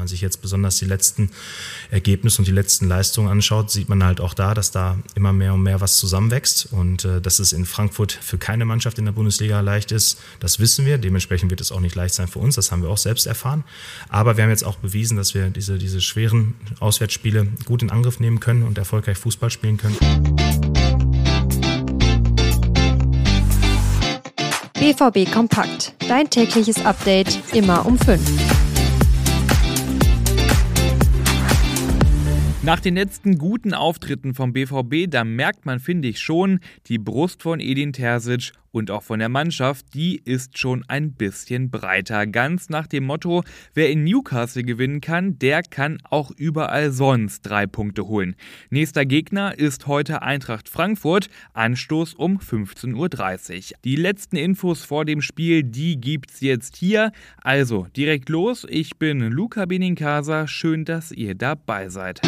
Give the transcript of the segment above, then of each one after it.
man sich jetzt besonders die letzten Ergebnisse und die letzten Leistungen anschaut, sieht man halt auch da, dass da immer mehr und mehr was zusammenwächst und äh, dass es in Frankfurt für keine Mannschaft in der Bundesliga leicht ist. Das wissen wir. Dementsprechend wird es auch nicht leicht sein für uns. Das haben wir auch selbst erfahren. Aber wir haben jetzt auch bewiesen, dass wir diese, diese schweren Auswärtsspiele gut in Angriff nehmen können und erfolgreich Fußball spielen können. BVB Kompakt. Dein tägliches Update immer um 5. Nach den letzten guten Auftritten vom BVB, da merkt man, finde ich schon, die Brust von Edin Terzic und auch von der Mannschaft, die ist schon ein bisschen breiter. Ganz nach dem Motto, wer in Newcastle gewinnen kann, der kann auch überall sonst drei Punkte holen. Nächster Gegner ist heute Eintracht Frankfurt, Anstoß um 15.30 Uhr. Die letzten Infos vor dem Spiel, die gibt's jetzt hier. Also direkt los, ich bin Luca Benincasa, schön, dass ihr dabei seid.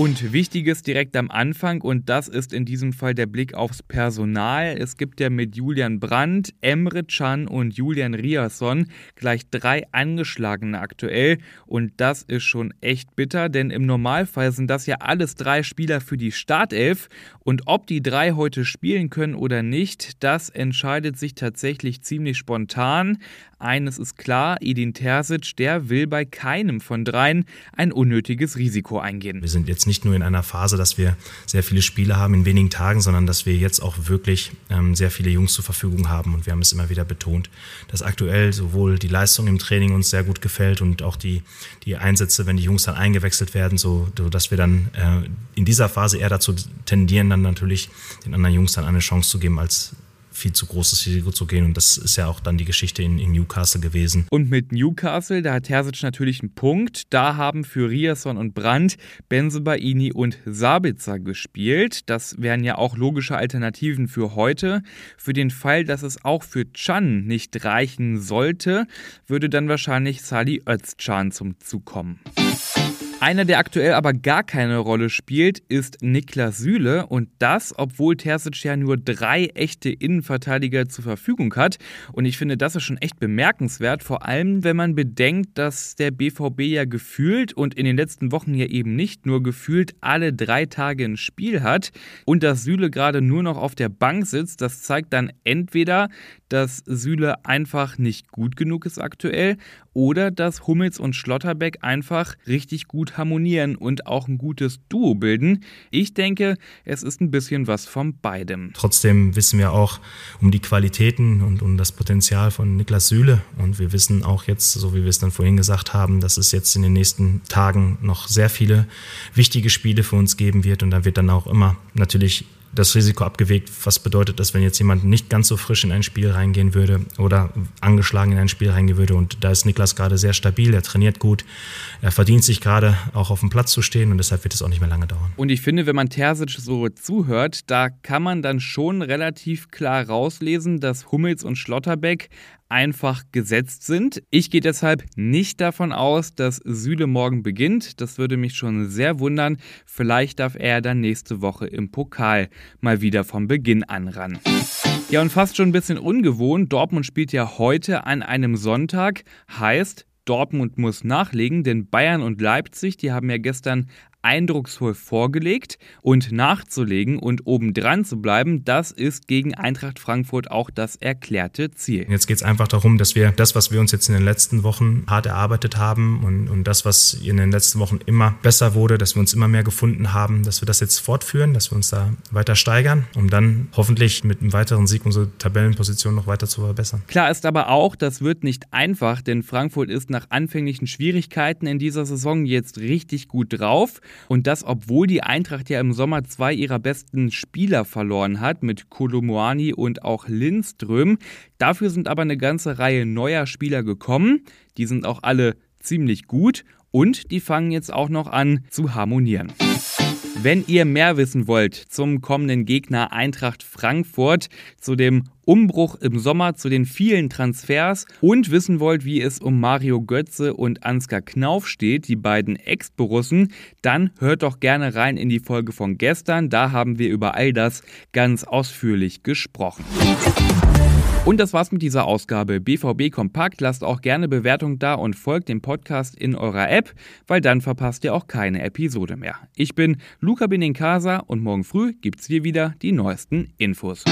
Und wichtiges direkt am Anfang, und das ist in diesem Fall der Blick aufs Personal. Es gibt ja mit Julian Brandt, Emre Can und Julian Riasson gleich drei angeschlagene aktuell. Und das ist schon echt bitter, denn im Normalfall sind das ja alles drei Spieler für die Startelf. Und ob die drei heute spielen können oder nicht, das entscheidet sich tatsächlich ziemlich spontan. Eines ist klar, Edin Terzic, der will bei keinem von dreien ein unnötiges Risiko eingehen. Wir sind jetzt nicht nur in einer Phase, dass wir sehr viele Spiele haben in wenigen Tagen, sondern dass wir jetzt auch wirklich ähm, sehr viele Jungs zur Verfügung haben. Und wir haben es immer wieder betont, dass aktuell sowohl die Leistung im Training uns sehr gut gefällt und auch die, die Einsätze, wenn die Jungs dann eingewechselt werden, so, dass wir dann äh, in dieser Phase eher dazu tendieren, dann natürlich den anderen Jungs dann eine Chance zu geben, als viel zu großes Risiko zu gehen. Und das ist ja auch dann die Geschichte in, in Newcastle gewesen. Und mit Newcastle, da hat Terzic natürlich einen Punkt. Da haben für Riasson und Brandt Benzebaini und Sabitzer gespielt. Das wären ja auch logische Alternativen für heute. Für den Fall, dass es auch für Chan nicht reichen sollte, würde dann wahrscheinlich Sali Özcan zum Zug kommen. Einer, der aktuell aber gar keine Rolle spielt, ist Niklas Süle und das, obwohl Terzic ja nur drei echte Innenverteidiger zur Verfügung hat. Und ich finde, das ist schon echt bemerkenswert, vor allem wenn man bedenkt, dass der BVB ja gefühlt und in den letzten Wochen ja eben nicht nur gefühlt alle drei Tage ein Spiel hat und dass Süle gerade nur noch auf der Bank sitzt. Das zeigt dann entweder, dass Süle einfach nicht gut genug ist aktuell oder dass Hummels und Schlotterbeck einfach richtig gut harmonieren und auch ein gutes Duo bilden. Ich denke, es ist ein bisschen was von beidem. Trotzdem wissen wir auch um die Qualitäten und um das Potenzial von Niklas Süle und wir wissen auch jetzt, so wie wir es dann vorhin gesagt haben, dass es jetzt in den nächsten Tagen noch sehr viele wichtige Spiele für uns geben wird und da wird dann auch immer natürlich das Risiko abgewegt, was bedeutet das, wenn jetzt jemand nicht ganz so frisch in ein Spiel reingehen würde oder angeschlagen in ein Spiel reingehen würde. Und da ist Niklas gerade sehr stabil, er trainiert gut, er verdient sich gerade auch auf dem Platz zu stehen und deshalb wird es auch nicht mehr lange dauern. Und ich finde, wenn man Terzic so zuhört, da kann man dann schon relativ klar rauslesen, dass Hummels und Schlotterbeck einfach gesetzt sind. Ich gehe deshalb nicht davon aus, dass Süle morgen beginnt. Das würde mich schon sehr wundern. Vielleicht darf er dann nächste Woche im Pokal mal wieder vom Beginn an ran. Ja, und fast schon ein bisschen ungewohnt. Dortmund spielt ja heute an einem Sonntag. Heißt, Dortmund muss nachlegen, denn Bayern und Leipzig, die haben ja gestern eindrucksvoll vorgelegt und nachzulegen und obendran zu bleiben, das ist gegen Eintracht Frankfurt auch das erklärte Ziel. Jetzt geht es einfach darum, dass wir das, was wir uns jetzt in den letzten Wochen hart erarbeitet haben und, und das, was in den letzten Wochen immer besser wurde, dass wir uns immer mehr gefunden haben, dass wir das jetzt fortführen, dass wir uns da weiter steigern, um dann hoffentlich mit einem weiteren Sieg unsere Tabellenposition noch weiter zu verbessern. Klar ist aber auch, das wird nicht einfach, denn Frankfurt ist nach anfänglichen Schwierigkeiten in dieser Saison jetzt richtig gut drauf. Und das, obwohl die Eintracht ja im Sommer zwei ihrer besten Spieler verloren hat, mit Kolomoani und auch Lindström. Dafür sind aber eine ganze Reihe neuer Spieler gekommen. Die sind auch alle ziemlich gut und die fangen jetzt auch noch an zu harmonieren. Wenn ihr mehr wissen wollt zum kommenden Gegner Eintracht Frankfurt, zu dem Umbruch im Sommer, zu den vielen Transfers und wissen wollt, wie es um Mario Götze und Ansgar Knauf steht, die beiden Ex-Borussen, dann hört doch gerne rein in die Folge von gestern. Da haben wir über all das ganz ausführlich gesprochen. Und das war's mit dieser Ausgabe BVB Kompakt. Lasst auch gerne Bewertung da und folgt dem Podcast in eurer App, weil dann verpasst ihr auch keine Episode mehr. Ich bin Luca Benincasa und morgen früh gibt's hier wieder die neuesten Infos.